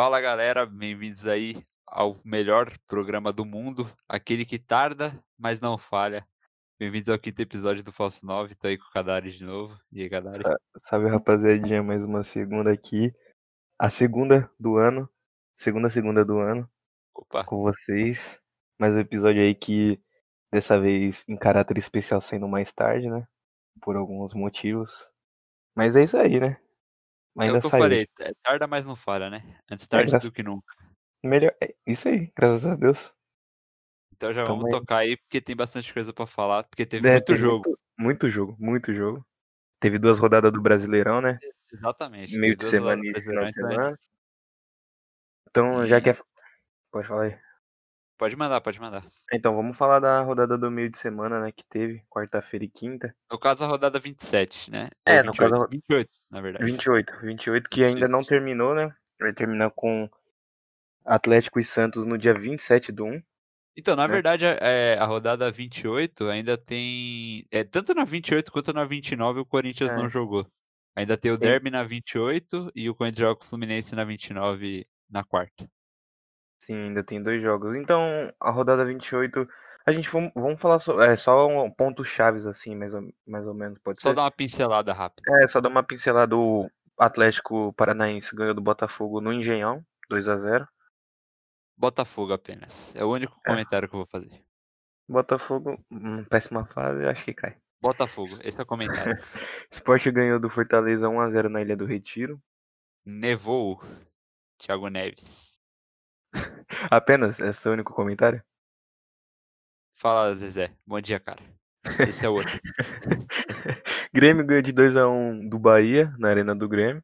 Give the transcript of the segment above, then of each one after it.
Fala galera, bem-vindos aí ao melhor programa do mundo, aquele que tarda, mas não falha. Bem-vindos ao quinto episódio do Falso 9, tô aí com o Kadari de novo. E aí, Kadari? Sa- Salve rapaziadinha, mais uma segunda aqui. A segunda do ano. Segunda segunda do ano Opa, com vocês. Mais um episódio aí que dessa vez em caráter especial saindo mais tarde, né? Por alguns motivos. Mas é isso aí, né? É Ainda o que eu saiu. falei, é tarda, mas não falha, né? Antes tarde graças- do que nunca. Melhor. É isso aí, graças a Deus. Então já Tamo vamos tocar aí, porque tem bastante coisa pra falar, porque teve É, muito tem jogo. Muito, muito jogo, muito jogo. Teve duas rodadas do Brasileirão, né? Exatamente. Meio teve de semana e final de então gente- semana. Então, já que é. Pode falar aí. Pode mandar, pode mandar. Então, vamos falar da rodada do meio de semana, né? Que teve, quarta-feira e quinta. No caso, a rodada 27, né? É, Ou no 28, caso, 28, na verdade. 28, 28 que ainda não 28. terminou, né? Vai terminar com Atlético e Santos no dia 27 do 1. Então, na né? verdade, é, a rodada 28 ainda tem. É, tanto na 28 quanto na 29 o Corinthians É. não jogou. Ainda tem o Tem- Derby na 28 e o Corinthians joga com o Fluminense na 29 na quarta. Sim, ainda tem dois jogos. Então, a rodada 28, a gente vamos, vamos falar só, é, só um, pontos chaves assim, mais ou, mais ou menos, pode Só ser? dar uma pincelada rápida. É, só dar uma pincelada. O Atlético Paranaense ganhou do Botafogo no Engenhão, 2 a 0 Botafogo apenas. É o único É. comentário que eu vou fazer. Botafogo, hum, péssima fase, acho que cai. Botafogo, esse é o comentário. Sport ganhou do Fortaleza 1 a 0 na Ilha do Retiro. Nevou. Thiago Neves. Apenas, esse é o único comentário? Fala, Zezé. Bom dia, cara. Esse é o outro. Grêmio ganhou de 2 a 1 do Bahia, na Arena do Grêmio.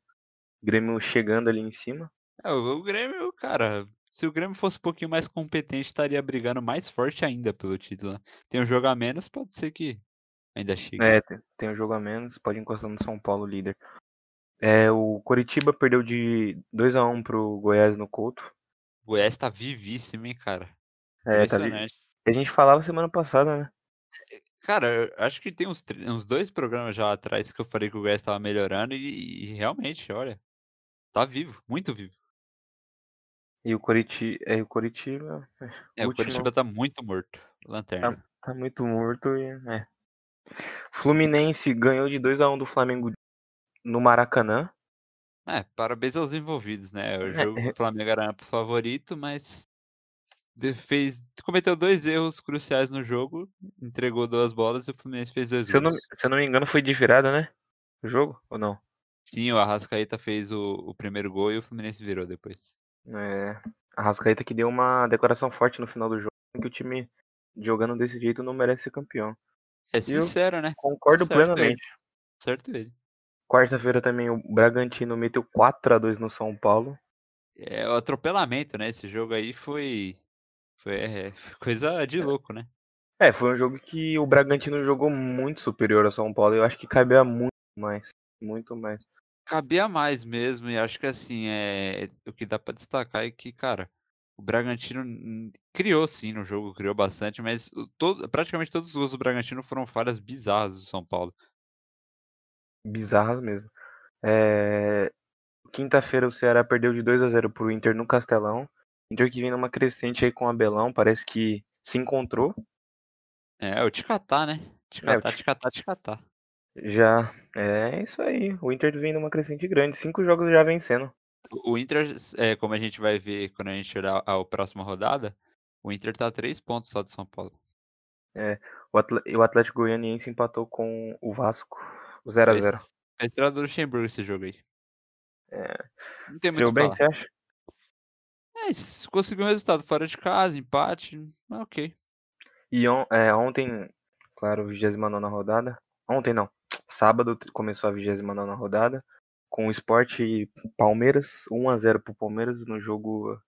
Grêmio chegando ali em cima. É, o Grêmio, cara, se o Grêmio fosse um pouquinho mais competente, estaria brigando mais forte ainda pelo título. né? Tem um jogo a menos, pode ser que ainda chegue. É, tem, tem um jogo a menos, pode encostar no São Paulo líder. É, o Coritiba perdeu de 2 a 1 pro Goiás no Couto. O Goiás tá vivíssimo, hein, cara. É, tá. Impressionante. A gente falava semana passada, né? Cara, eu acho que tem uns, uns dois programas já atrás que eu falei que o Goiás tava melhorando e, e realmente, olha, tá vivo, muito vivo. E o Coritiba, é, o Coritiba É, o Último- Curitiba tá muito morto. Lanterna. tá muito morto e é. Fluminense ganhou de 2 a 1 do Flamengo no Maracanã. É, parabéns aos envolvidos, né? O É, jogo é. o Flamengo era pro favorito, mas fez, cometeu dois erros cruciais no jogo, entregou duas bolas e o Fluminense fez dois Se eu, não, se eu não me engano, foi de virada, né? O jogo? Ou não? Sim, o Arrascaeta fez o, o primeiro gol e o Fluminense virou depois. É. A Rascaeta que deu uma declaração forte no final do jogo. Que o time jogando desse jeito não merece ser campeão. É eu- sincero, né? Concordo certo ele. plenamente. Certo ele. Quarta-feira também o Bragantino meteu 4 a 2 no São Paulo. É o atropelamento, né? Esse jogo aí foi. Foi é, foi coisa de louco, né? É, foi um jogo que o Bragantino jogou muito superior ao São Paulo. Eu acho que cabia muito mais. Muito mais. Cabia mais mesmo, e acho que assim, é, o que dá pra destacar é que, cara, o Bragantino criou sim no jogo, criou bastante, mas todo, praticamente todos os gols do Bragantino foram falhas bizarras do São Paulo. Bizarras mesmo. É, Quinta-feira o Ceará perdeu de 2 a 0 pro Inter no Castelão. Inter que vem numa crescente aí com o Abelão. Parece que se encontrou. É, o Ticatá, né? Ticatá, Tic- Ticatá, Ticatá. Já. É isso aí. O Inter vem numa crescente grande. Cinco jogos já vencendo. O o Inter, é, como a gente vai ver quando a gente olhar a, próxima rodada, o Inter tá a três pontos só do São Paulo. O Atle- o Atlético Goianiense empatou com o Vasco. 0 a 0 Foi a estreia do Luxemburgo esse jogo aí. É. Não tem muito o bem, você acha? É, se conseguiu um resultado fora de casa, empate, é ok. E on- é, ontem, claro, 29 rodada. Ontem não. Sábado começou a 29 rodada. Com o Sport e Palmeiras. 1 a 0 pro Palmeiras no jogo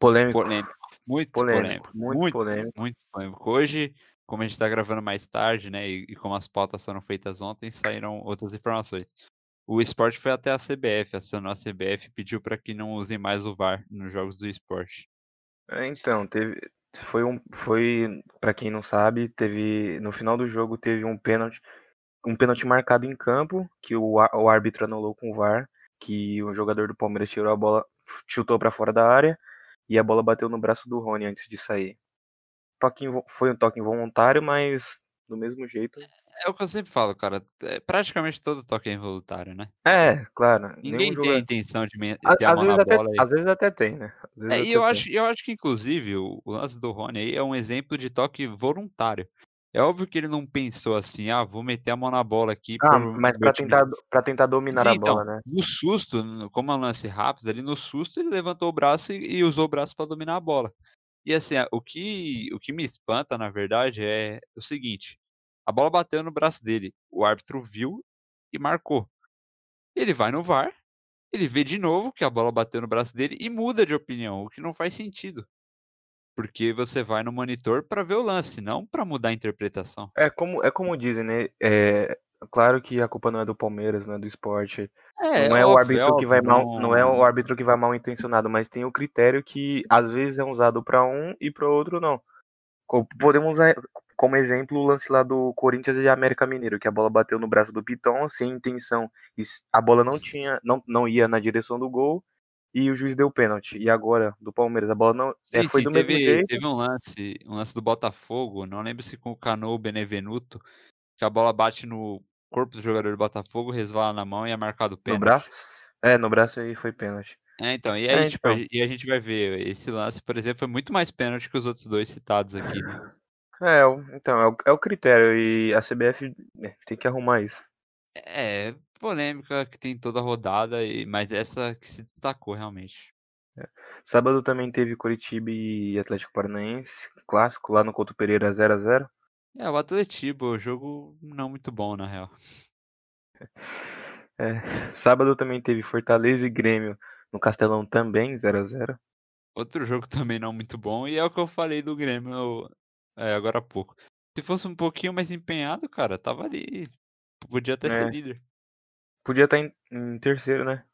polêmico. Polêmico. Muito Polêmico, polêmico. muito Muito, polêmico. muito polêmico. Hoje, como a gente tá gravando mais tarde, né? E, e como as pautas foram feitas ontem, saíram outras informações. O esporte foi até a CBF, acionou a CBF e pediu para que não usem mais o VAR nos jogos do esporte. É, Então, teve. Foi um. Foi. Pra quem não sabe, teve. No final do jogo teve um pênalti. Um pênalti marcado em campo, que o, o árbitro anulou com o VAR. Que o jogador do Palmeiras tirou a bola chutou para fora da área e a bola bateu no braço do Rony antes de sair. Toque foi um toque involuntário, mas do mesmo jeito. É o que eu sempre falo, cara. É, praticamente todo toque é involuntário, né? É, claro. Ninguém tem a intenção de ter a, mão na bola. Até, às vezes até tem, né? É, e eu acho, eu acho que, inclusive, o, o lance do Rony aí é um exemplo de toque voluntário. É óbvio que ele não pensou assim, ah, vou meter a mão na bola aqui. Ah, mas para tentar, pra tentar dominar Sim, a bola, então, né? No susto, como é um lance rápido, ali no susto ele levantou o braço e, e usou o braço para dominar a bola. E assim, o que, o que me espanta, na verdade, é o seguinte: a bola bateu no braço dele, o árbitro viu e marcou. Ele vai no VAR, ele vê de novo que a bola bateu no braço dele e muda de opinião, o que não faz sentido. Porque você vai no monitor para ver o lance, não para mudar a interpretação. É como, é como dizem, né? É, claro que a culpa não é do Palmeiras, não é do esporte. É, não é, é óbvio, o árbitro óbvio, que vai mal, não... não... é o árbitro que vai mal intencionado, mas tem o critério que às vezes é usado para um e para outro não. Podemos usar como exemplo o lance lá do Corinthians e América Mineiro, que a bola bateu no braço do Piton sem intenção, a bola não tinha, não, não ia na direção do gol e o juiz deu pênalti. E agora, do Palmeiras, a bola não. É, sim, é, foi sim, do teve, mesmo jeito. Teve um lance, um lance do Botafogo, não lembro se com o Cano ou Benevenuto, que a bola bate no corpo do jogador do Botafogo, resvala na mão e é marcado pênalti. No braço? É, no braço aí foi pênalti. É, então, e aí, é, tipo, então. e a gente vai ver, esse lance, por exemplo, foi muito mais pênalti que os outros dois citados aqui, né? É, então, é o, é o critério, e a CBF né, tem que arrumar isso. É, polêmica que tem toda a rodada, e, mas essa que se destacou realmente. É. Sábado também teve Curitiba e Atlético Paranaense, clássico lá no Couto Pereira 0 a 0 É, o Atletiba, o jogo não muito bom, na real. É. Sábado também teve Fortaleza e Grêmio no Castelão também, 0 a 0 Outro jogo também não muito bom, e é o que eu falei do Grêmio é, agora há pouco. Se fosse um pouquinho mais empenhado, cara, tava ali. Podia até é. ser líder. Podia estar tá em, em, terceiro, né?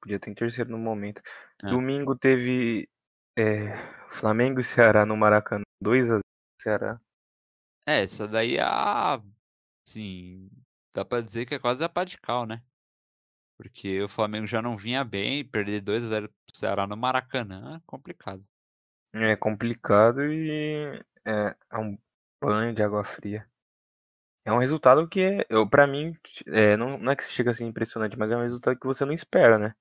Podia estar em terceiro no momento. É. Domingo teve é, Flamengo e Ceará no Maracanã. 2 a 0 Ceará. É, essa daí é a. Sim. Dá pra dizer que é quase a pá de cal, né? Porque o Flamengo já não vinha bem, perder 2 a 0 pro Ceará no Maracanã é complicado. É complicado e é, é um banho de água fria. É um resultado que, eu, pra mim, é, não, não é que chega a ser impressionante, mas é um resultado que você não espera, né?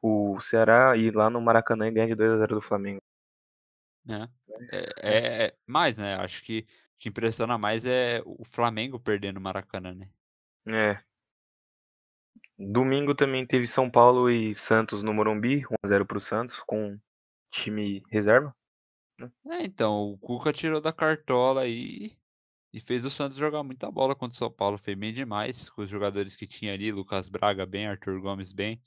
O Ceará ir lá no Maracanã e ganhar de 2x0 do Flamengo. É. É, é, é, mais, né? Acho que que impressiona mais é o Flamengo perdendo o Maracanã, né? É. Domingo também teve São Paulo e Santos no Morumbi, 1x0 pro Santos, com time reserva. Né? É, então, o Cuca tirou da cartola aí e fez o Santos jogar muita bola contra o São Paulo. Foi bem demais com os jogadores que tinha ali. Lucas Braga bem, Arthur Gomes bem.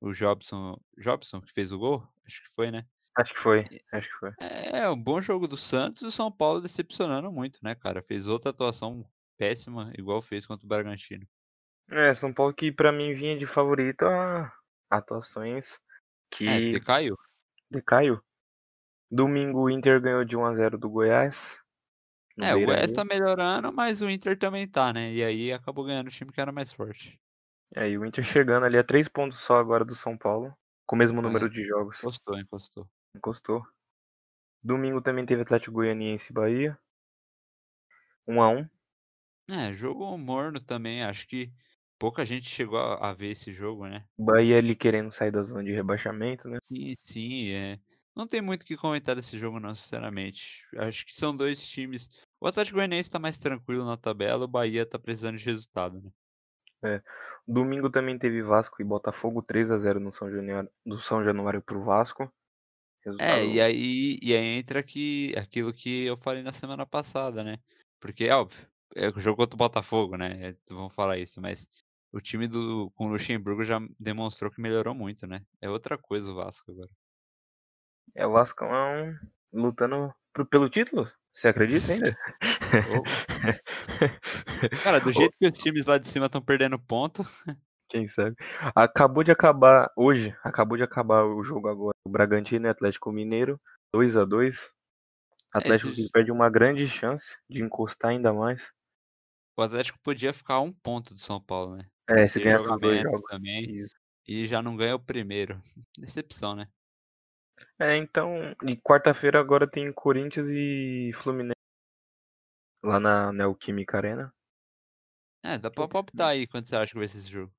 O Jobson, Jobson que fez o gol? Acho que foi, né? Acho que foi, acho que foi. É, um bom jogo do Santos e o São Paulo decepcionando muito, né, cara? Fez outra atuação péssima, igual fez contra o Bragantino. É, São Paulo que para mim vinha de favorito a atuações que. É, decaiu. Decaiu. Domingo o Inter ganhou de 1x0 do Goiás. É, o West tá melhorando, mas o Inter também tá, né? E aí acabou ganhando o time que era mais forte. É, e o Inter chegando ali a três pontos só agora do São Paulo, com o mesmo número é, de jogos. Encostou, encostou. Encostou. Domingo também teve Atlético Goianiense e Bahia. 1 a 1 É, jogo morno também. Acho que pouca gente chegou a, a ver esse jogo, né? Bahia ali querendo sair da zona de rebaixamento, né? Sim, sim, é. Não tem muito o que comentar desse jogo, não, sinceramente. Acho que são dois times. O Atlético Goianiense tá mais tranquilo na tabela, o Bahia tá precisando de resultado, né? É. Domingo também teve Vasco e Botafogo 3 a 0 no São Januário, do São Januário pro Vasco. É, Resultado... É, e aí, e aí entra aqui, aquilo que eu falei na semana passada, né? Porque, é óbvio, é o jogo contra o Botafogo, né? Vamos falar isso, mas o time do, com o Luxemburgo já demonstrou que melhorou muito, né? É outra coisa o Vasco agora. É o Vascão lutando pelo título? Você acredita ainda? Cara, do jeito que os times lá de cima estão perdendo ponto. Quem sabe? Acabou de acabar hoje, acabou de acabar o jogo agora. O Bragantino e Atlético Mineiro, 2 a 2 Atlético Esse... perde uma grande chance de encostar ainda mais. O Atlético podia ficar a um ponto do São Paulo, né? É, se ganhar os dois jogos também. Isso. e já não ganha o primeiro. Decepção, né? É, então, e quarta-feira agora tem Corinthians e Fluminense lá na Neoquímica Arena. É, dá pra palpitar aí quanto você acha que vai ser esse jogo.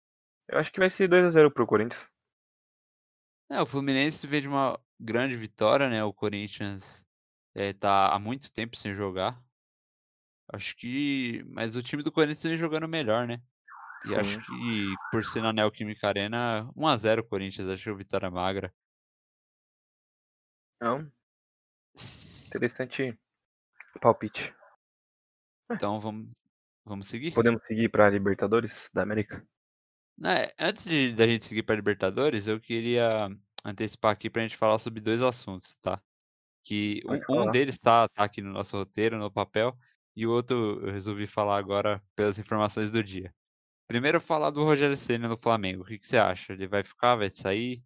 Eu acho que vai ser 2x0 pro Corinthians. É, o Fluminense veio de uma grande vitória, né? O Corinthians é, tá há muito tempo sem jogar. Acho que. Mas o time do Corinthians vem jogando melhor, né? E Sim. acho que por ser na Neoquímica Arena, 1x0 Corinthians, acho que é vitória magra. Não, interessante palpite. Então vamos, vamos seguir? Podemos seguir pra Libertadores da América? Né, antes de, da gente seguir para Libertadores, eu queria antecipar aqui pra gente falar sobre dois assuntos, tá? Que um, um deles tá, tá aqui no nosso roteiro, no papel, e o outro eu resolvi falar agora pelas informações do dia. Primeiro falar do Rogério Ceni no Flamengo. O que, que você acha? Ele vai ficar, vai sair?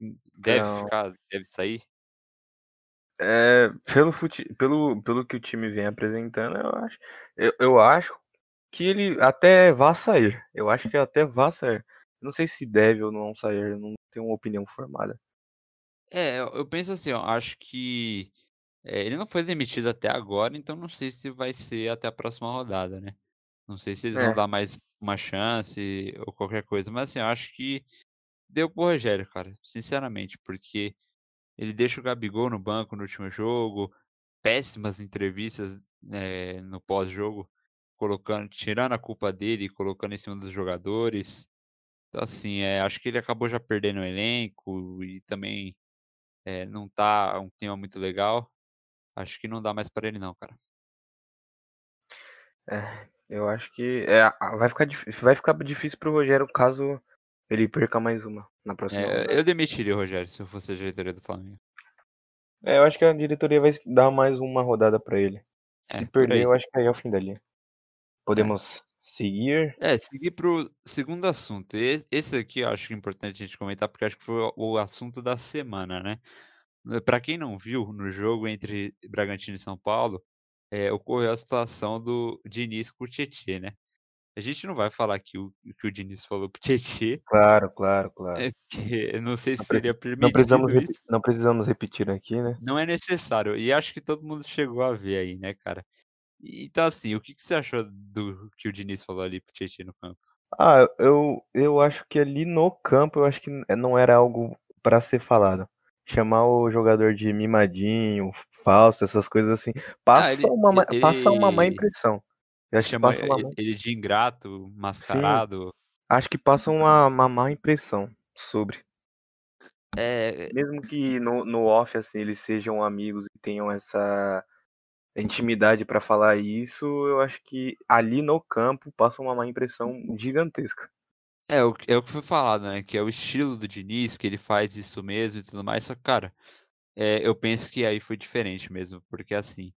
Hum, Deve Então, ficar, deve sair? é, pelo, fute... pelo, pelo que o time vem apresentando, eu acho, eu, eu acho que ele até vá sair. Eu acho que até vá sair. Não sei se deve ou não sair, não tenho uma opinião formada. É, eu, penso assim, ó, acho que é, ele não foi demitido até agora, então não sei se vai ser até a próxima rodada, né? Não sei se eles vão É, dar mais uma chance ou qualquer coisa, mas assim, eu acho que deu pro Rogério, cara, sinceramente, porque ele deixa o Gabigol no banco no último jogo, péssimas entrevistas eh, no pós-jogo, colocando, tirando a culpa dele e colocando em cima dos jogadores. Então, assim, é, acho que ele acabou já perdendo o elenco e também eh, não tá um clima muito legal. Acho que não dá mais pra ele, não, cara. é, eu acho que é, vai, ficar, vai ficar difícil pro Rogério caso ele perca mais uma na próxima É, eu demitiria o Rogério se eu fosse a diretoria do Flamengo. É, eu acho que a diretoria vai dar mais uma rodada pra ele. Se É, por perder, eu acho que aí é o fim da linha. Podemos seguir. É, seguir pro segundo assunto. Esse, esse aqui eu acho importante a gente comentar, porque acho que foi o, o assunto da semana, né? Eh, Pra quem não viu, no jogo entre Bragantino e São Paulo, eh, ocorreu a situação do Diniz com o Tietê, né? A gente não vai falar aqui o o que o Diniz falou pro Tietê, Claro, claro, claro. é, porque não sei se Não, seria não precisamos, permitido isso. não precisamos repetir aqui, né? Não é necessário. E acho que todo mundo chegou a ver aí, né, cara? E- Então, assim, o que, que você achou do que o Diniz falou ali pro Tietê no campo? Ah, eu, eu acho que ali no campo, eu acho que não era algo pra ser falado. Chamar o jogador de mimadinho, falso, essas coisas assim, Ah, passa ele, uma, ma- ele, passa uma má impressão. Eu acho passa uma, ele má- ele de ingrato, sim, mascarado. acho que passa uma, uma má impressão sobre. É, Mesmo que no, no off, assim, eles sejam amigos e tenham essa intimidade pra falar isso, eu acho que ali no campo passa uma má impressão gigantesca. É o, que- é o que foi falado, né? Que é o estilo do Diniz, que ele faz isso mesmo e tudo mais. Só que, cara, é, eu penso que aí foi diferente mesmo, porque assim,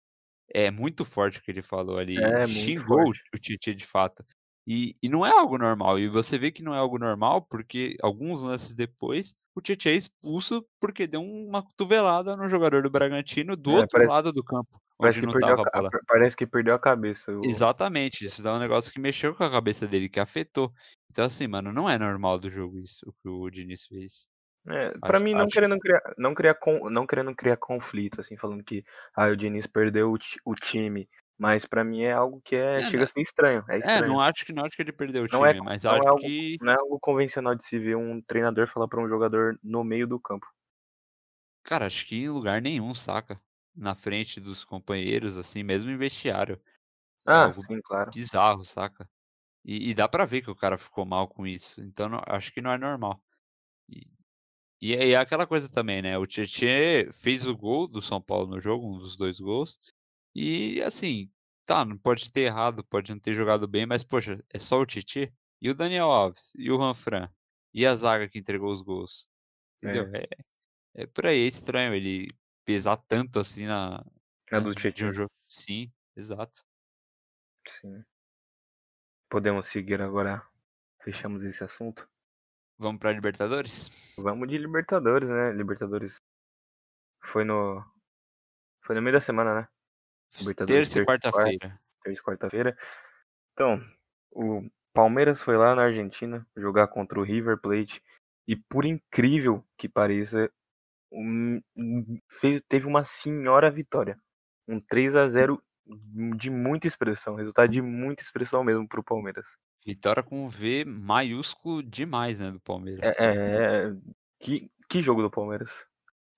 é muito forte o que ele falou ali. É Xingou o, forte. o Tietchan de fato. E, e não é algo normal. E você vê que não é algo normal, porque alguns lances depois, o Tietchan é expulso porque deu uma cotovelada no jogador do Bragantino do É, outro parece, lado do campo, parece que a, parece que perdeu a cabeça. o- Exatamente, isso dá um negócio que mexeu com a cabeça dele, que afetou. Então, assim, mano, não é normal do jogo isso, o que o Diniz fez. É, pra Acho, mim, não acho querendo criar, não criar, não querendo criar conflito, assim, falando que ah, o Diniz perdeu o, o time, mas pra mim é algo que é, É, chega não, a ser estranho, é é, estranho. não acho que não acho que ele perdeu o Não é, time, mas não acho é algo, que, não é algo convencional de se ver um treinador falar pra um jogador no meio do campo. cara, acho que em lugar nenhum, saca? Na frente dos companheiros, assim, mesmo em vestiário. É Ah, algo sim, claro. bizarro, saca? E, e dá pra ver que o cara ficou mal com isso. Então, não- acho que não é normal. E, e é e é aquela coisa também, né? O Tietchan fez o gol do São Paulo no jogo, um dos dois gols. E assim, tá, não pode ter errado, pode não ter jogado bem, mas poxa, é só o Tietchan e o Daniel Alves e o Ranfran e a zaga que entregou os gols. Entendeu? É, É, é por aí, é estranho ele pesar tanto assim na, a do né, de Tietchan, um jogo. Sim, exato. sim. Podemos seguir agora, fechamos esse assunto. Vamos pra Libertadores? Vamos de Libertadores, né? Libertadores foi no, foi no meio da semana, né? Libertadores Terça e quarta-feira. terça e quarta-feira. Então, o Palmeiras foi lá na Argentina jogar contra o River Plate E por incrível que pareça, fez, teve uma senhora vitória. Um 3 a 0 de muita expressão, resultado de muita expressão mesmo pro Palmeiras. Vitória com V maiúsculo demais, né, do Palmeiras. É, é, é que, que jogo do Palmeiras.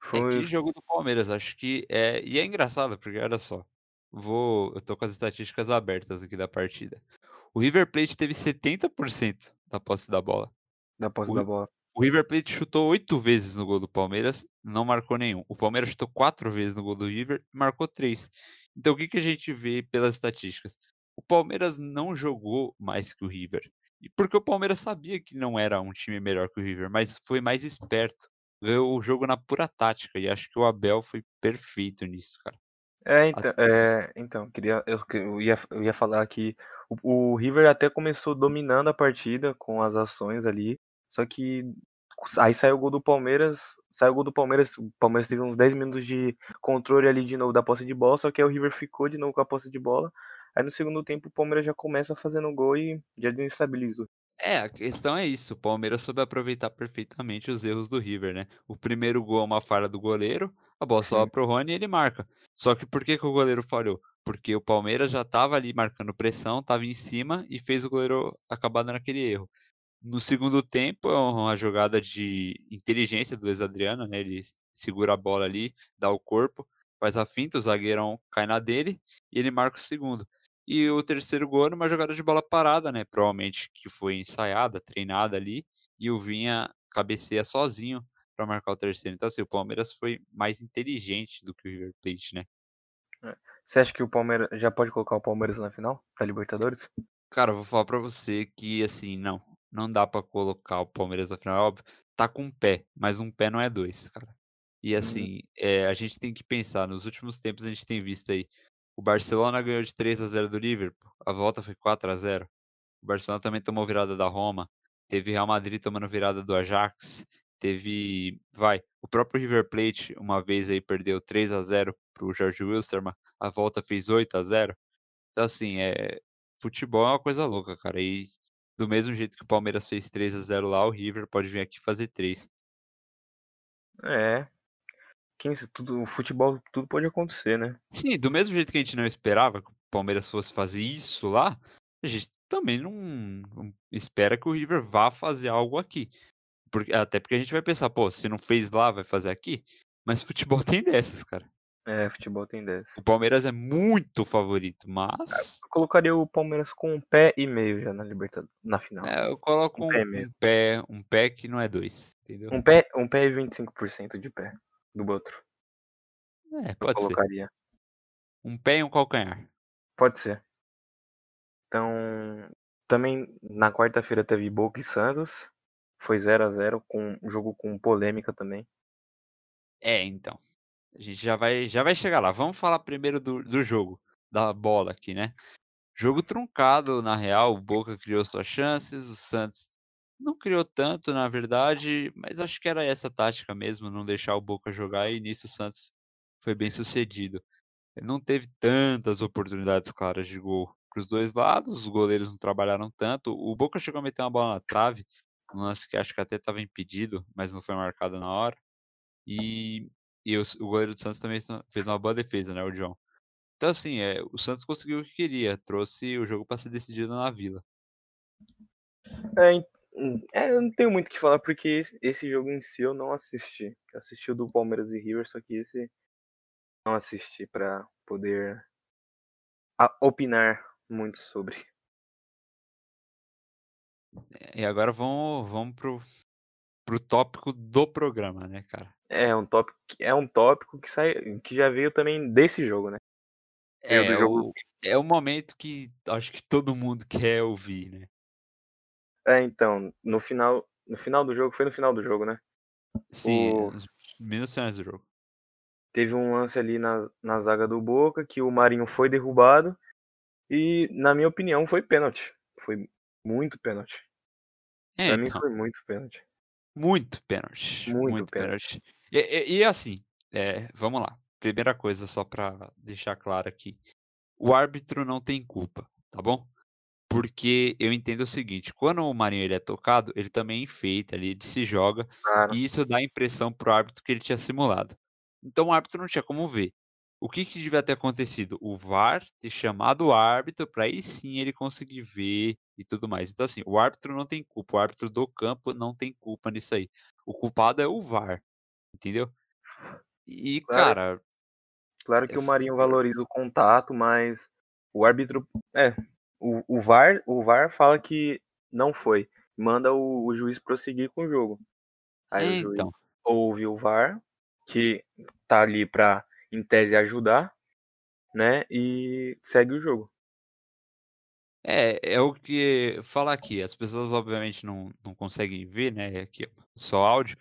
Foi... É, que jogo do Palmeiras, acho que é. E é engraçado, porque olha só. Vou. Eu tô com as estatísticas abertas aqui da partida. O River Plate teve 70% da posse da bola. Da posse o, da bola. O River Plate chutou oito vezes no gol do Palmeiras, não marcou nenhum. O Palmeiras chutou quatro vezes no gol do River marcou três. Então o que, que a gente vê pelas estatísticas? O Palmeiras não jogou mais que o River. Porque o Palmeiras sabia que não era um time melhor que o River, mas foi mais esperto. Ganhou o jogo na pura tática. E acho que o Abel foi perfeito nisso, cara. É, então, é, então queria, eu, eu, ia, eu ia falar que o, o River até começou dominando a partida com as ações ali, só que aí saiu o gol do Palmeiras, saiu o gol do Palmeiras, o Palmeiras teve uns 10 minutos de controle ali de novo da posse de bola, só que aí o River ficou de novo com a posse de bola. Aí no segundo tempo o Palmeiras já começa fazendo gol e já desestabiliza. É, a questão é isso. O Palmeiras soube aproveitar perfeitamente os erros do River, né? O primeiro gol é uma falha do goleiro, a bola sobra pro Rony e ele marca. Só que por que, que o goleiro falhou? Porque o Palmeiras já estava ali marcando pressão, estava em cima e fez o goleiro acabar dando aquele erro. No segundo tempo, é uma jogada de inteligência do Luiz Adriano, né? Ele segura a bola ali, dá o corpo, faz a finta, o zagueirão cai na dele e ele marca o segundo. E o terceiro gol uma jogada de bola parada, né? Provavelmente que foi ensaiada, treinada ali, e o Vinha cabeceia sozinho para marcar o terceiro. Então, assim, o Palmeiras foi mais inteligente do que o River Plate, né? É. Você acha que o Palmeiras já pode colocar o Palmeiras na final da Libertadores? Cara, eu vou falar para você que, assim, não. Não dá para colocar o Palmeiras na final. É óbvio, tá com um pé, mas um pé não é dois, cara. E uhum. assim, é, a gente tem que pensar, nos últimos tempos a gente tem visto aí, o Barcelona ganhou de 3 a 0 do Liverpool, a volta foi 4 a 0 O Barcelona também tomou virada da Roma, teve Real Madrid tomando virada do Ajax, teve, vai, o próprio River Plate uma vez aí perdeu 3 a 0 pro Jorge Wilstermann, a volta fez 8 a 0 Então assim, é, futebol é uma coisa louca, cara, e do mesmo jeito que o Palmeiras fez 3 a 0 lá, o River pode vir aqui fazer 3. É. Quem, tudo, o futebol, tudo pode acontecer, né? Sim, do mesmo jeito que a gente não esperava que o Palmeiras fosse fazer isso lá, a gente também não, não espera que o River vá fazer algo aqui. Porque, até porque a gente vai pensar, pô, se não fez lá, vai fazer aqui. Mas futebol tem dessas, cara. É, futebol tem 10. O Palmeiras é muito favorito, mas. Eu colocaria o Palmeiras com um pé e meio já na Libertadores, na final. É, eu coloco um, um, pé, um, pé, um pé que não é dois, entendeu? Um pé, um pé e 25% de pé do outro. É, pode eu colocaria. ser. Um pé e um calcanhar. Pode ser. Então, também na quarta-feira teve Boca e Santos. Foi 0 a 0 com um jogo com polêmica também. É, então. A gente já vai, já vai chegar lá. Vamos falar primeiro do, do jogo, da bola aqui, né? Jogo truncado, na real. O Boca criou suas chances, o Santos não criou tanto, na verdade, mas acho que era essa tática mesmo, não deixar o Boca jogar e nisso o Santos foi bem sucedido. Não teve tantas oportunidades claras de gol para os dois lados, os goleiros não trabalharam tanto. O Boca chegou a meter uma bola na trave, um lance que acho que até estava impedido, mas não foi marcado na hora. E e o, o goleiro do Santos também fez uma boa defesa, né, o John. Então, assim, é, o Santos conseguiu o que queria, trouxe o jogo para ser decidido na Vila. É, hum, é, eu não tenho muito o que falar, porque esse jogo em si eu não assisti. Eu assisti o do Palmeiras e River, só que esse não assisti para poder opinar muito sobre. E agora vamos, vamos pro, pro tópico do programa, né, cara? É um tópico, é um tópico que sai, que já veio também desse jogo, né? É. O, é o momento que acho que todo mundo quer ouvir, né? É, então, no final, no final do jogo, foi no final do jogo, né? Sim, o... nos minutos finais do jogo. Teve um lance ali na, na zaga do Boca que o Marinho foi derrubado e, na minha opinião, foi pênalti. Foi muito pênalti. É, pra então... mim foi muito pênalti. Muito pênalti. Muito, muito pênalti. E, e, e, assim, é, vamos lá. Primeira coisa, só para deixar claro aqui. O árbitro não tem culpa, tá bom? Porque eu entendo o seguinte, quando o Marinho ele é tocado, ele também enfeita ali, ele se joga, Claro. e isso dá a impressão para o árbitro que ele tinha simulado. Então o árbitro não tinha como ver. O que que devia ter acontecido? O VAR ter chamado o árbitro para aí sim ele conseguir ver e tudo mais. Então assim, o árbitro não tem culpa, o árbitro do campo não tem culpa nisso aí. O culpado é o VAR, entendeu? E Claro. cara, Claro que É o Marinho valoriza o contato, mas o árbitro. É. O, o, VAR, o VAR fala que não foi. Manda o, o juiz prosseguir com o jogo. Aí é o juiz então. ouve o VAR, que tá ali pra, em tese, ajudar, né? E segue o jogo. É, é o que fala aqui. As pessoas obviamente não, não conseguem ver, né? Aqui é só áudio,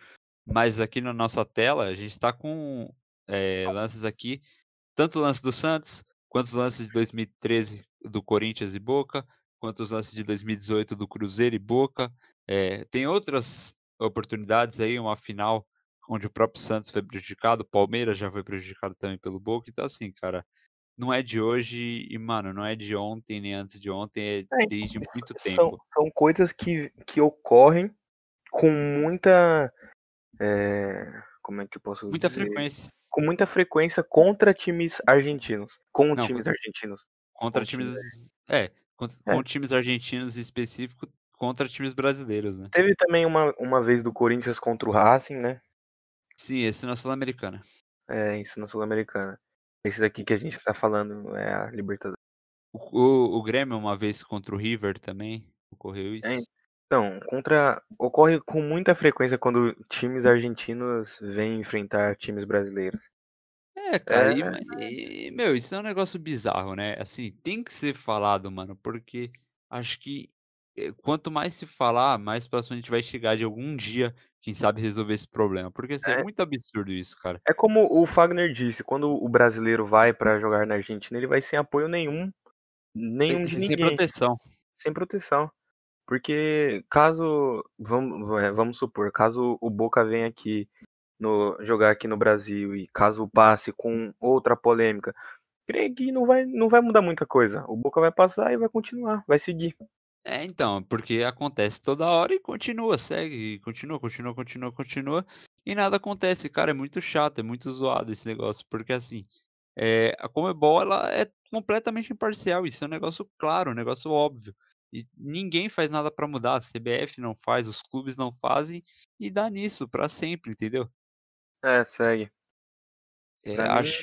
mas aqui na nossa tela a gente está com é, lances aqui, tanto o lance do Santos, quanto os lances de 2013 do Corinthians e Boca, quanto os lances de 2018 do Cruzeiro e Boca. É, tem outras oportunidades aí, uma final onde o próprio Santos foi prejudicado, o Palmeiras já foi prejudicado também pelo Boca. Então, assim, cara, não é de hoje e, mano, não é de ontem nem antes de ontem, é É, desde muito são, tempo. são coisas que, que ocorrem com muita. É, como é que eu posso Muita dizer? frequência. Com muita frequência contra times argentinos. Com Não, times contra- argentinos. Contra times. times É, com, É. com times argentinos em específico, contra times brasileiros, né? Teve também uma, uma vez do Corinthians contra o Racing, né? Sim, esse na Sul-Americana. É, isso na Sul-Americana. Esse daqui que a gente tá falando é a Libertadores. O, o, o Grêmio, uma vez contra o River também, ocorreu isso. É, Então, contra. Ocorre com muita frequência quando times argentinos vêm enfrentar times brasileiros. É, cara, e, É. ma- e, meu, isso é um negócio bizarro, né? Assim, tem que ser falado, mano, porque acho que eh, quanto mais se falar, mais próximo a gente vai chegar de algum dia, quem sabe, resolver esse problema. Porque, assim, é É. muito absurdo isso, cara. É como o Fagner disse, quando o brasileiro vai pra jogar na Argentina, ele vai sem apoio nenhum, nenhum de Sem ninguém, proteção. sem proteção. Porque caso, vamos, é, vamos supor, caso o Boca venha aqui no, jogar aqui no Brasil e caso passe com outra polêmica, creio que não vai, não vai mudar muita coisa. O Boca vai passar e vai continuar, vai seguir. É, então, porque acontece toda hora e continua, segue, continua, continua, continua, continua, e nada acontece, cara, é muito chato, é muito zoado esse negócio, porque assim, é, a Comebol, ela é completamente imparcial, isso é um negócio claro, um negócio óbvio, e ninguém faz nada pra mudar, a CBF não faz, os clubes não fazem, e dá nisso pra sempre, entendeu? É, segue. É, acho,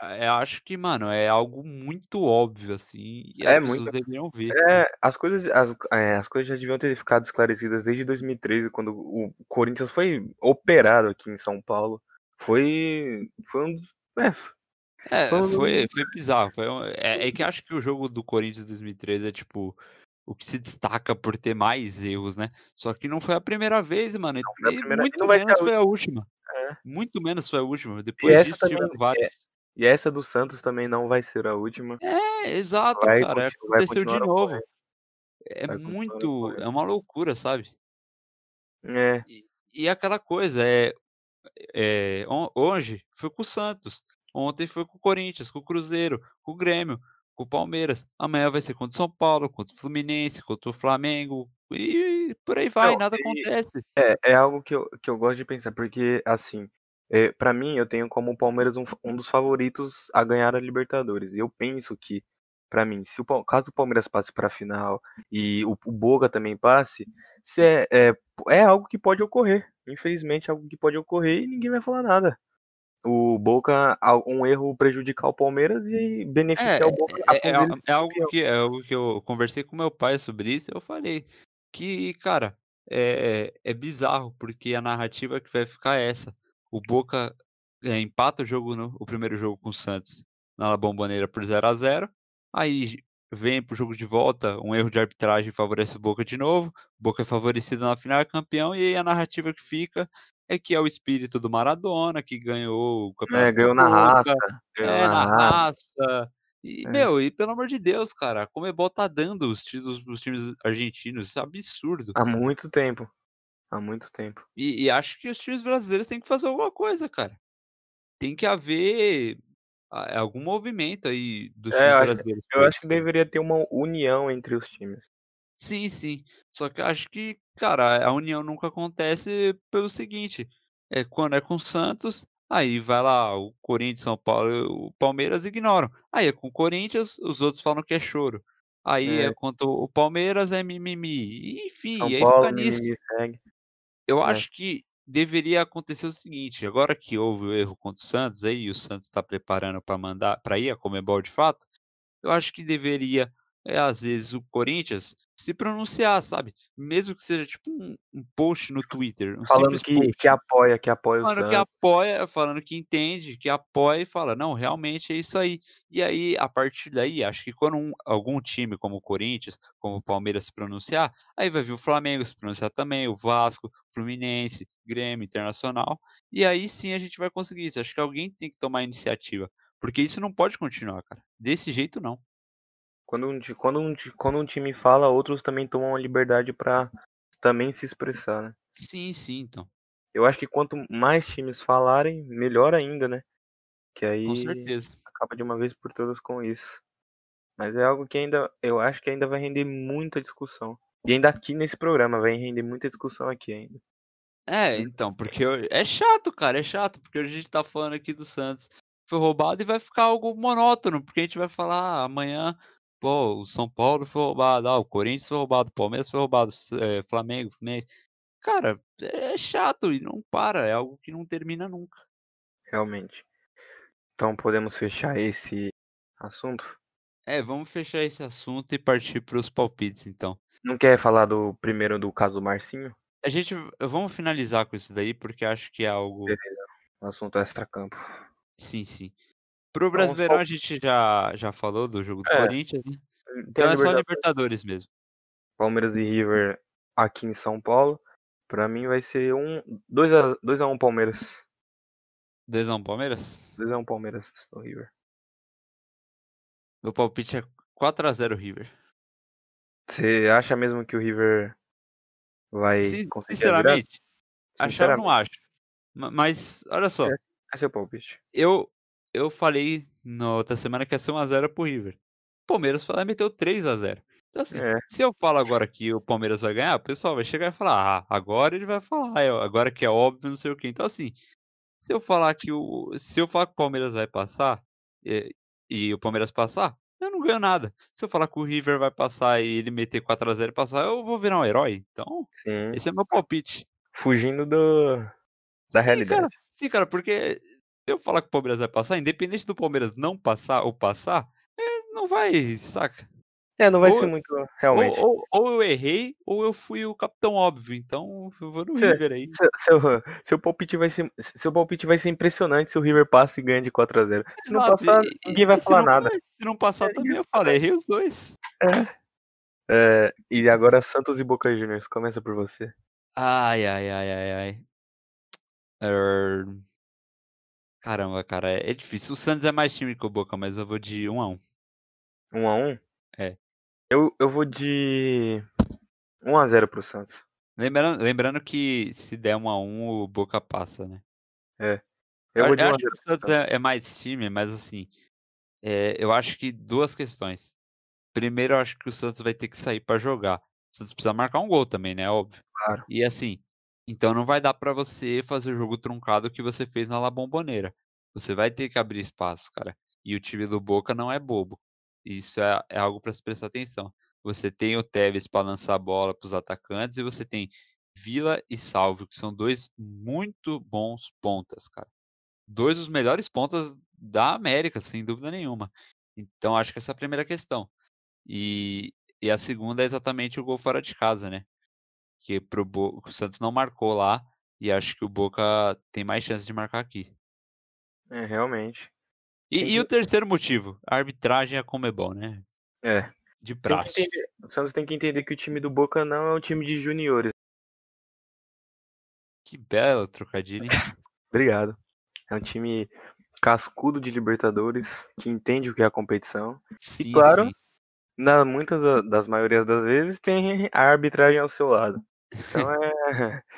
é, acho que, mano, é algo muito óbvio, assim, e É as pessoas muito- deveriam ver. É, as coisas, as, é, as coisas já deviam ter ficado esclarecidas desde 2013, quando o Corinthians foi operado aqui em São Paulo. Foi, foi um dos, é, É, Foi foi, foi bizarro. Foi um- é, é que acho que o jogo do Corinthians 2013 é tipo o que se destaca por ter mais erros, né? Só que não foi a primeira vez, mano. E, a e primeira- e muito não menos a foi a última. É. Muito menos foi a última. Depois essa disso tiveram vários. E essa do Santos também não vai ser a última. É, exato, Vai cara. vai Aconteceu de novo. É Vai muito. É uma loucura, sabe? É, E aquela coisa, é, é, hoje foi com o Santos, ontem foi com o Corinthians, com o Cruzeiro, com o Grêmio, com o Palmeiras, amanhã vai ser contra o São Paulo, contra o Fluminense, contra o Flamengo, e por aí vai, Não, nada e- acontece. é, é algo que eu, que eu gosto de pensar, porque, assim, é, para mim, eu tenho como o Palmeiras um, um dos favoritos a ganhar a Libertadores. E eu penso que, pra mim, se o, caso o Palmeiras passe pra final e o, o Boca também passe, se é, é, é algo que pode ocorrer. Infelizmente, é algo que pode ocorrer e ninguém vai falar nada. O Boca, um erro prejudicar o Palmeiras e beneficiar o Boca. É, é, ele é algo que, é algo que eu conversei com meu pai sobre isso, eu falei que, cara, é, é bizarro, porque a narrativa que vai ficar é essa. O Boca é, empata o jogo no, o primeiro jogo com o Santos na La Bombonera por 0 a 0 aí vem pro jogo de volta, um erro de arbitragem favorece o Boca de novo, Boca é favorecido na final, é campeão, e aí a narrativa que fica é que é o espírito do Maradona, que ganhou o campeonato É, ganhou na raça. Ganhou é, na raça. raça. E, É. meu, e pelo amor de Deus, cara, a Comebol tá dando os títulos pros times argentinos, isso é absurdo. Há muito tempo. Há muito tempo. E, e acho que os times brasileiros têm que fazer alguma coisa, cara. Tem que haver a- algum movimento aí dos É, times brasileiros. Eu acho que deveria ter uma união entre os times. Sim, sim. Só que eu acho que, cara, a união nunca acontece pelo seguinte: é quando é com o Santos, aí vai lá o Corinthians, São Paulo, o Palmeiras ignoram. Aí é com o Corinthians, os outros falam que é choro. Aí é É. contra o Palmeiras, é mimimi. Enfim, São aí Paulo, fica nisso. mimimi. Eu É. acho que deveria acontecer o seguinte: agora que houve o erro contra o Santos, aí o Santos está preparando para mandar para ir a Comebol de fato, eu acho que deveria, é, às vezes, o Corinthians se pronunciar, sabe? Mesmo que seja tipo um, um post no Twitter, um Falando que, post. que apoia, que apoia o Falando que Santos. apoia, falando que entende, que apoia e fala, não, realmente é isso aí. E aí, a partir daí, acho que quando um- algum time como o Corinthians, como o Palmeiras se pronunciar, aí vai vir o Flamengo se pronunciar também, o Vasco, Fluminense, Grêmio, Internacional. E aí sim a gente vai conseguir isso. Acho que alguém tem que tomar a iniciativa. Porque isso não pode continuar, cara. Desse jeito não. Quando um, quando, um, quando um time fala, outros também tomam a liberdade pra também se expressar, né? Sim, sim, então. Eu acho que quanto mais times falarem, melhor ainda, né? Que aí Com certeza. acaba de uma vez por todas com isso. Mas é algo que ainda, eu acho que ainda vai render muita discussão. E ainda aqui nesse programa vai render muita discussão aqui ainda. É, então, porque eu- é chato, cara, é chato, porque a gente tá falando aqui do Santos foi roubado e vai ficar algo monótono, porque a gente vai falar ah, amanhã, pô, o São Paulo foi roubado, ah, o Corinthians foi roubado, o Palmeiras foi roubado, é, Flamengo, Fluminense. Cara, é chato e não para, é algo que não termina nunca. Realmente. Então podemos fechar esse assunto? É, vamos fechar esse assunto e partir pros palpites, então. Não quer falar do primeiro do caso Marcinho? A gente, vamos finalizar com isso daí, porque acho que é algo, Beleza. O assunto extra-campo. sim, sim. Pro Então, Brasileirão a gente já, já falou do jogo do É, Corinthians, né? Então é só Libertadores, mesmo. Palmeiras e River aqui em São Paulo. Pra mim vai ser um 2 a 2 a 1 Palmeiras. 2x1 Palmeiras? 2 a 1 Palmeiras no River. Meu palpite é 4x0 River. Você acha mesmo que o River vai Sin- conseguir virada? Sinceramente, achar eu não acho. Ma- Mas, olha só, É. É o palpite. eu, eu falei na outra semana que ia ser 1x0 pro River. O Palmeiras foi lá e meteu 3x0. Então, assim, É. se eu falo agora que o Palmeiras vai ganhar, o pessoal vai chegar e falar, ah, agora ele vai falar, é, agora que é óbvio, não sei o quê. Então, assim, se eu falar que o. Se eu falar que o Palmeiras vai passar e, e o Palmeiras passar, eu não ganho nada. Se eu falar que o River vai passar e ele meter 4x0 e passar, eu vou virar um herói. Então, Sim. esse é meu palpite. Fugindo do, da sim, realidade. Cara, sim, cara, porque eu falar que o Palmeiras vai passar, independente do Palmeiras não passar ou passar, é, não vai, saca? É, não vai Ou- ser muito realmente. Ou, ou, ou eu errei, ou eu fui o capitão óbvio. Então, eu vou no Cê- River aí. Seu, seu, seu palpite vai ser seu palpite vai ser impressionante se o River passa e ganha de 4 a 0. Se não passar, e- ninguém vai se falar não- nada. Se não passar É, também, eu ninguém falei, errei os dois. É, e agora Santos e Boca Juniors, começa por você. Ai, ai, ai, ai, ai. Er, Caramba, cara, é é difícil. O Santos é mais time que o Boca, mas eu vou de 1 a 1 1 a 1? É. Eu, eu vou de 1 a 0 pro Santos. Lembrando, lembrando que se der 1 a 1 o Boca passa, né? Eu Eu, eu 1 a acho que 0. o Santos é, é mais time, mas assim, é, eu acho que duas questões. Primeiro, eu acho que o Santos vai ter que sair pra jogar. O Santos precisa marcar um gol também, né? Óbvio. Claro. E assim, então não vai dar pra você fazer o jogo truncado que você fez na La Bombonera. Você vai ter que abrir espaço, cara. E o time do Boca não é bobo. Isso é, é algo pra se prestar atenção. Você tem o Tevez pra lançar a bola pros atacantes e você tem Vila e Salvio, que são dois muito bons pontas, cara. Dois dos melhores pontas da América, sem dúvida nenhuma. Então acho que essa é a primeira questão. E, e a segunda é exatamente o gol fora de casa, né? Que pro Bo... o Santos não marcou lá e acho que o Boca tem mais chance de marcar aqui. É, realmente. E, e o terceiro motivo, a arbitragem é como é bom, né? É. De praxe. entender, o Santos tem que entender que o time do Boca não é um time de juniores. Que belo trocadilho, hein? Obrigado. É um time cascudo de Libertadores, que entende o que é a competição. Sim, claro, sim. Na muitas da- das maiorias das vezes tem a arbitragem ao seu lado. Então é.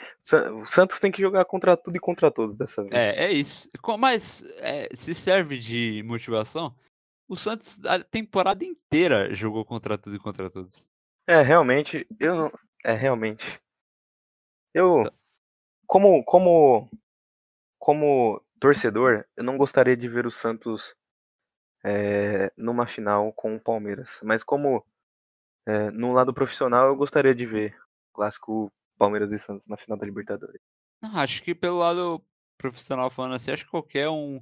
O Santos tem que jogar contra tudo e contra todos dessa vez. É, é isso. Mas é, se serve de motivação, o Santos a temporada inteira jogou contra tudo e contra todos. É, realmente, eu não. É, realmente. Eu. Tá. Como. Como. Como torcedor, eu não gostaria de ver o Santos é, numa final com o Palmeiras. Mas como é, no lado profissional, eu gostaria de ver clássico Palmeiras e Santos na final da Libertadores. Acho que pelo lado profissional falando assim, acho que qualquer um.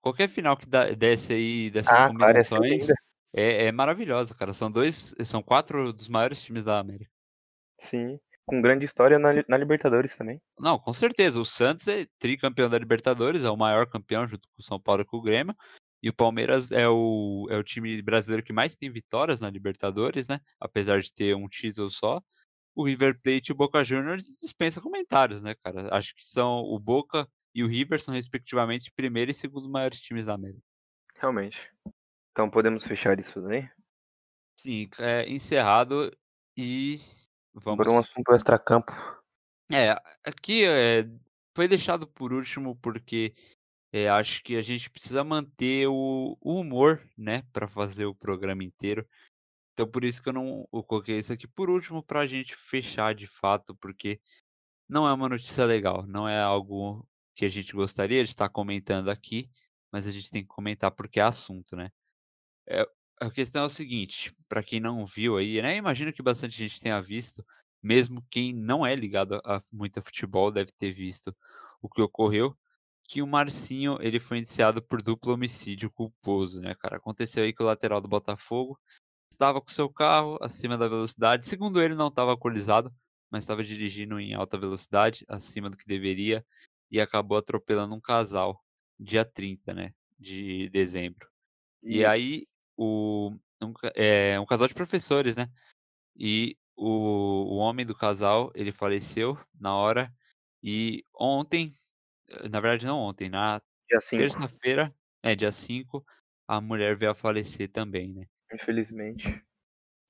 Qualquer final que dá, desse aí, dessas ah, combinações, é, é maravilhosa, cara. São dois. São quatro dos maiores times da América. Sim. Com grande história na, na Libertadores também. Não, com certeza. O Santos é tricampeão da Libertadores, é o maior campeão junto com o São Paulo e com o Grêmio. E o Palmeiras é o, é o time brasileiro que mais tem vitórias na Libertadores, né? Apesar de ter um título só. O River Plate e o Boca Juniors dispensa comentários, né, cara? Acho que são o Boca e o River são respectivamente primeiro e segundo maiores times da América. Realmente. Então podemos fechar isso daí? Sim, é encerrado e vamos. Por um assunto extra-campo. É, aqui é, foi deixado por último porque é, acho que a gente precisa manter o, o humor, né, para fazer o programa inteiro. Então por isso que eu não eu coloquei isso aqui por último para a gente fechar de fato, porque não é uma notícia legal, não é algo que a gente gostaria de estar comentando aqui, mas a gente tem que comentar porque é assunto, né? É, a questão é o seguinte, para quem não viu aí, né? Imagino que bastante gente tenha visto, mesmo quem não é ligado a, muito a futebol deve ter visto o que ocorreu que o Marcinho ele foi indiciado por duplo homicídio culposo, né, cara? Aconteceu aí que o lateral do Botafogo estava com seu carro acima da velocidade. Segundo ele, não estava alcoolizado, mas estava dirigindo em alta velocidade, acima do que deveria, e acabou atropelando um casal, dia 30, né, de dezembro. E, e aí, o, um, é, um casal de professores, né? E o, o homem do casal, ele faleceu na hora. E ontem, na verdade não ontem, na terça-feira, é, dia 5, a mulher veio a falecer também, né? Infelizmente,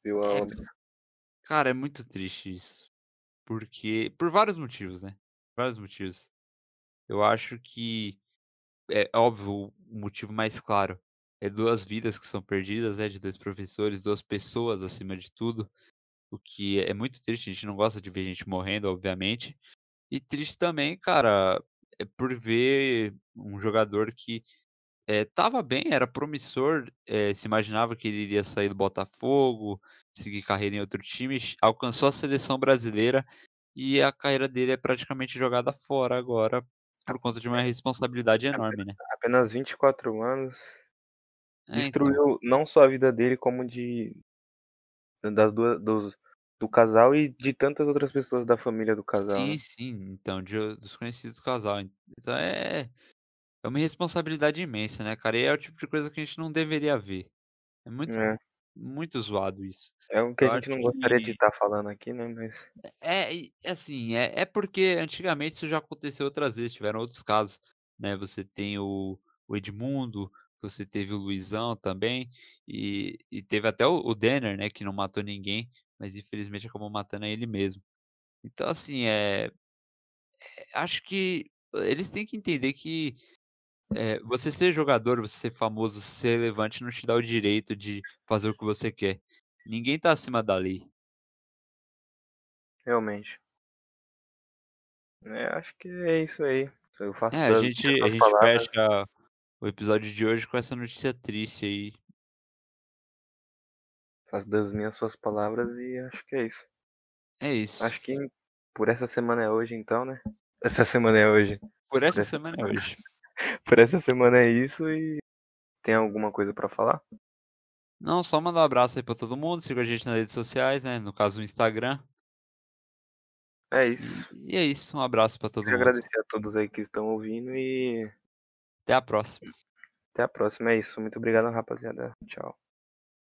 viu a é, óbito. Cara, é muito triste isso. Porque. Por vários motivos, né? Vários motivos. Eu acho que. É óbvio, o motivo mais claro é duas vidas que são perdidas, é de dois professores, duas pessoas acima de tudo. O que é muito triste, a gente não gosta de ver gente morrendo, obviamente. E triste também, cara, é por ver um jogador que estava eh, bem, era promissor, eh, se imaginava que ele iria sair do Botafogo, seguir carreira em outro time, alcançou a seleção brasileira e a carreira dele é praticamente jogada fora agora por conta de uma é. responsabilidade enorme, né? Apenas 24 anos. É, destruiu então. não só a vida dele, como de das duas, dos, do casal e de tantas outras pessoas da família do casal. Sim, né? sim, então, de, dos conhecidos do casal. Então é, é uma responsabilidade imensa, né, cara? E é o tipo de coisa que a gente não deveria ver. É muito, é. muito zoado isso. É o que Eu a gente não gostaria que... de estar tá falando aqui, né? Mas... É, é, assim, é, é porque antigamente isso já aconteceu outras vezes, tiveram outros casos, né? Você tem o, o Edmundo, você teve o Luizão também, e, e teve até o, o Denner, né, que não matou ninguém, mas infelizmente acabou matando ele mesmo. Então, assim, é, é acho que eles têm que entender que é, você ser jogador, você ser famoso, ser relevante não te dá o direito de fazer o que você quer. Ninguém tá acima da lei. Realmente. É, acho que é isso aí. Eu faço é, a gente, a gente fecha o episódio de hoje com essa notícia triste aí Faço das minhas suas palavras e acho que é isso. É isso. Acho que por essa semana é hoje, então, né? Essa semana é hoje. Por essa, por essa semana, semana é hoje. por essa semana é isso e tem alguma coisa para falar? Não, só mandar um abraço aí pra todo mundo. Siga a gente nas redes sociais, né? No caso, o Instagram. É isso. E, é isso. Um abraço para todo Quero mundo. agradecer a todos aí que estão ouvindo e. Até a próxima. Até a próxima. É isso. Muito obrigado, rapaziada. Tchau.